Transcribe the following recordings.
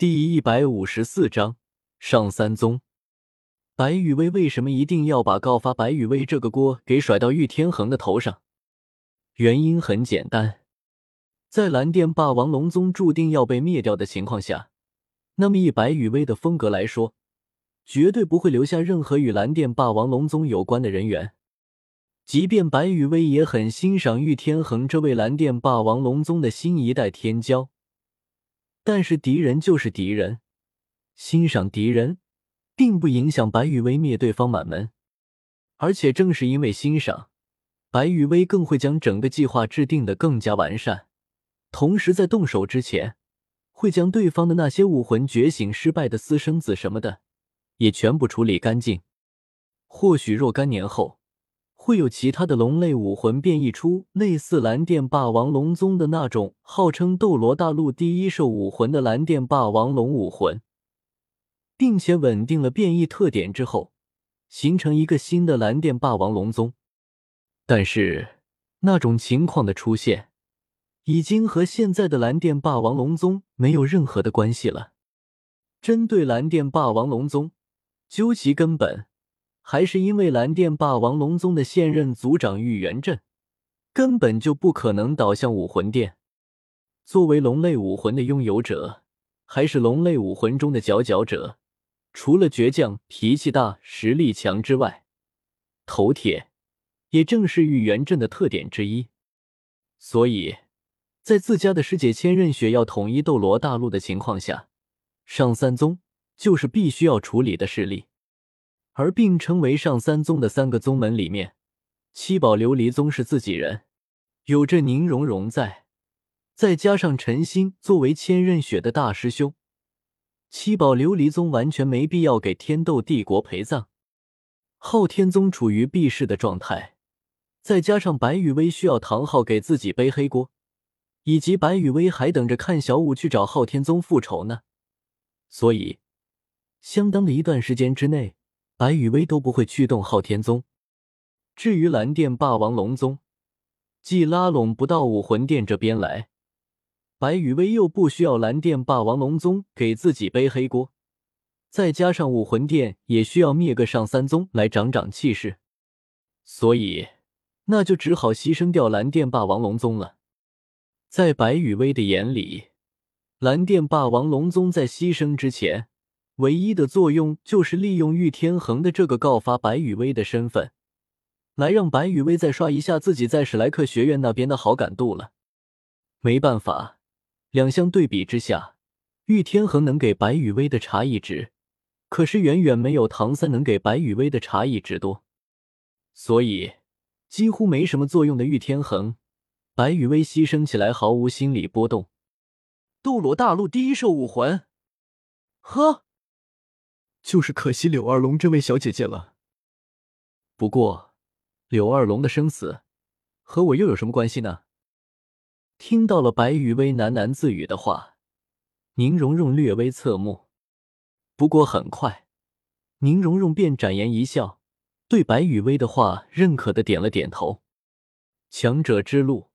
第一百五十四章上三宗。白羽薇为什么一定要把告发白羽薇这个锅给甩到玉天恒的头上？原因很简单，在蓝电霸王龙宗注定要被灭掉的情况下，那么以白羽薇的风格来说，绝对不会留下任何与蓝电霸王龙宗有关的人员。即便白羽薇也很欣赏玉天恒这位蓝电霸王龙宗的新一代天骄。但是敌人就是敌人，欣赏敌人，并不影响白羽薇灭对方满门。而且正是因为欣赏，白羽薇更会将整个计划制定的更加完善。同时，在动手之前，会将对方的那些武魂觉醒失败的私生子什么的，也全部处理干净。或许若干年后。会有其他的龙类武魂变异出类似蓝电霸王龙宗的那种号称斗罗大陆第一兽武魂的蓝电霸王龙武魂，并且稳定了变异特点之后，形成一个新的蓝电霸王龙宗。但是那种情况的出现，已经和现在的蓝电霸王龙宗没有任何的关系了。针对蓝电霸王龙宗，究其根本。还是因为蓝电霸王龙宗的现任族长玉元镇根本就不可能倒向武魂殿。作为龙类武魂的拥有者，还是龙类武魂中的佼佼者，除了倔强、脾气大、实力强之外，头铁也正是玉元镇的特点之一。所以，在自家的师姐千仞雪要统一斗罗大陆的情况下，上三宗就是必须要处理的势力。而并称为上三宗的三个宗门里面，七宝琉璃宗是自己人，有着宁荣荣在，再加上陈心作为千仞雪的大师兄，七宝琉璃宗完全没必要给天斗帝国陪葬。昊天宗处于避世的状态，再加上白羽薇需要唐昊给自己背黑锅，以及白羽薇还等着看小五去找昊天宗复仇呢，所以相当的一段时间之内。白羽薇都不会驱动昊天宗。至于蓝电霸王龙宗，既拉拢不到武魂殿这边来，白羽薇又不需要蓝电霸王龙宗给自己背黑锅，再加上武魂殿也需要灭个上三宗来长长气势，所以那就只好牺牲掉蓝电霸王龙宗了。在白羽薇的眼里，蓝电霸王龙宗在牺牲之前。唯一的作用就是利用玉天恒的这个告发白羽薇的身份，来让白羽薇再刷一下自己在史莱克学院那边的好感度了。没办法，两相对比之下，玉天恒能给白羽薇的茶艺值，可是远远没有唐三能给白羽薇的茶艺值多。所以，几乎没什么作用的玉天恒，白羽薇牺牲起来毫无心理波动。斗罗大陆第一兽武魂，呵。就是可惜柳二龙这位小姐姐了。不过，柳二龙的生死和我又有什么关系呢？听到了白羽薇喃喃自语的话，宁荣荣略微侧目。不过很快，宁荣荣便展颜一笑，对白羽薇的话认可的点了点头。强者之路，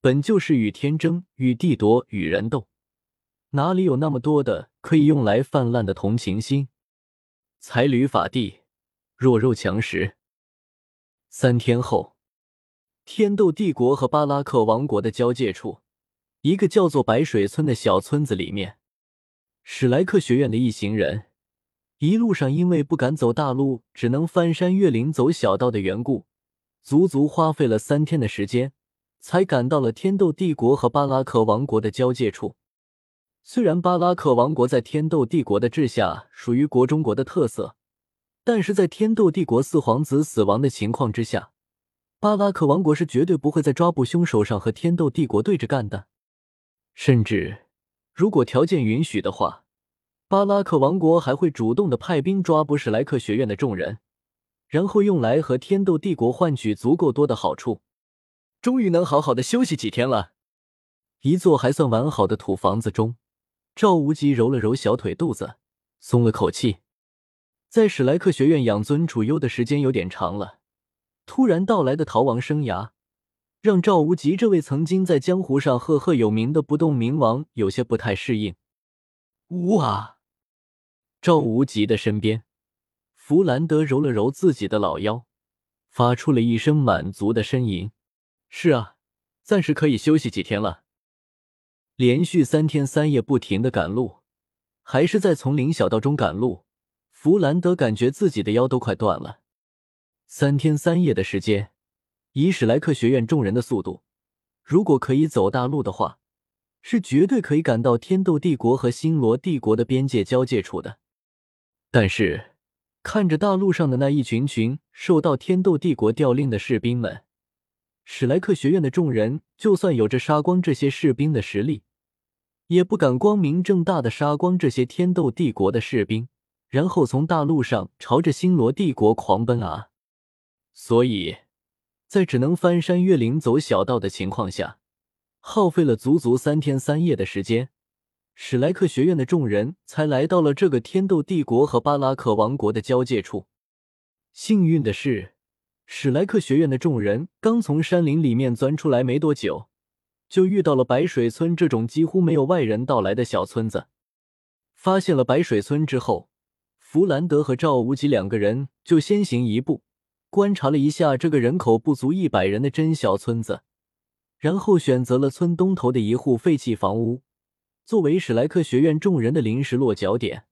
本就是与天争、与地夺、与人斗，哪里有那么多的可以用来泛滥的同情心？才履法地，弱肉强食。三天后，天斗帝国和巴拉克王国的交界处，一个叫做白水村的小村子里面，史莱克学院的一行人一路上因为不敢走大路，只能翻山越岭走小道的缘故，足足花费了三天的时间，才赶到了天斗帝国和巴拉克王国的交界处。虽然巴拉克王国在天斗帝国的治下属于国中国的特色，但是在天斗帝国四皇子死亡的情况之下，巴拉克王国是绝对不会在抓捕凶手上和天斗帝国对着干的。甚至，如果条件允许的话，巴拉克王国还会主动的派兵抓捕史莱克学院的众人，然后用来和天斗帝国换取足够多的好处。终于能好好的休息几天了，一座还算完好的土房子中。赵无极揉了揉小腿肚子，松了口气。在史莱克学院养尊处优的时间有点长了，突然到来的逃亡生涯，让赵无极这位曾经在江湖上赫赫有名的不动明王有些不太适应。呜啊！赵无极的身边，弗兰德揉了揉自己的老腰，发出了一声满足的呻吟。是啊，暂时可以休息几天了。连续三天三夜不停的赶路，还是在丛林小道中赶路，弗兰德感觉自己的腰都快断了。三天三夜的时间，以史莱克学院众人的速度，如果可以走大路的话。是绝对可以赶到天斗帝国和星罗帝国的边界交界处的，但是看着大路上的那一群群受到天斗帝国调令的士兵们，史莱克学院的众人就算有着杀光这些士兵的实力，也不敢光明正大的杀光这些天斗帝国的士兵，然后从大路上朝着星罗帝国狂奔啊！所以，在只能翻山越岭走小道的情况下。耗费了足足三天三夜的时间，史莱克学院的众人才来到了这个天斗帝国和巴拉克王国的交界处。幸运的是，史莱克学院的众人刚从山林里面钻出来没多久，就遇到了白水村这种几乎没有外人到来的小村子。发现了白水村之后，弗兰德和赵无极两个人就先行一步，观察了一下这个人口不足一百人的真小村子。然后选择了村东头的一户废弃房屋，作为史莱克学院众人的临时落脚点。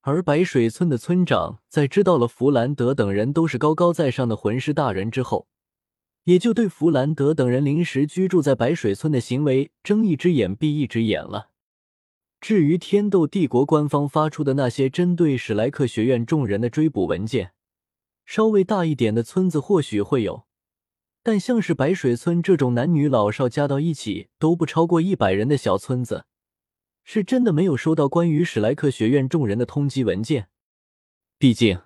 而白水村的村长在知道了弗兰德等人都是高高在上的魂师大人之后，也就对弗兰德等人临时居住在白水村的行为睁一只眼闭一只眼了。至于天斗帝国官方发出的那些针对史莱克学院众人的追捕文件，稍微大一点的村子或许会有。但像是白水村这种男女老少加到一起都不超过一百人的小村子，是真的没有收到关于史莱克学院众人的通缉文件。毕竟，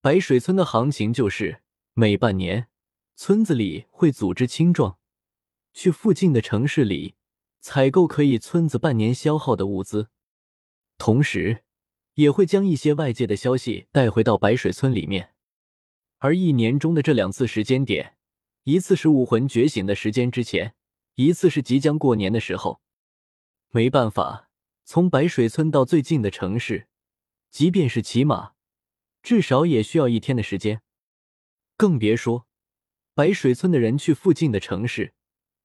白水村的行情就是每半年，村子里会组织青壮，去附近的城市里采购可以村子半年消耗的物资，同时也会将一些外界的消息带回到白水村里面。而一年中的这两次时间点。一次是武魂觉醒的时间之前，一次是即将过年的时候。没办法，从白水村到最近的城市，即便是骑马，至少也需要一天的时间。更别说白水村的人去附近的城市，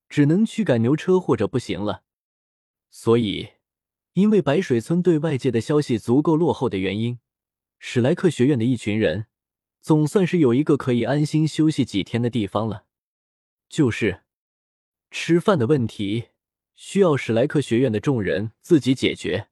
只能驱赶牛车或者步行了。所以，因为白水村对外界的消息足够落后的原因，史莱克学院的一群人总算是有一个可以安心休息几天的地方了。就是吃饭的问题，需要史莱克学院的众人自己解决。